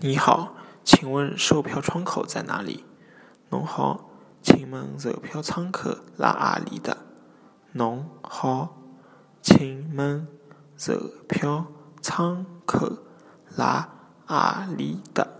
你好，请问售票窗口在哪里？侬好，请问售票窗口辣啊里的？侬好，请问售票窗口辣啊里的？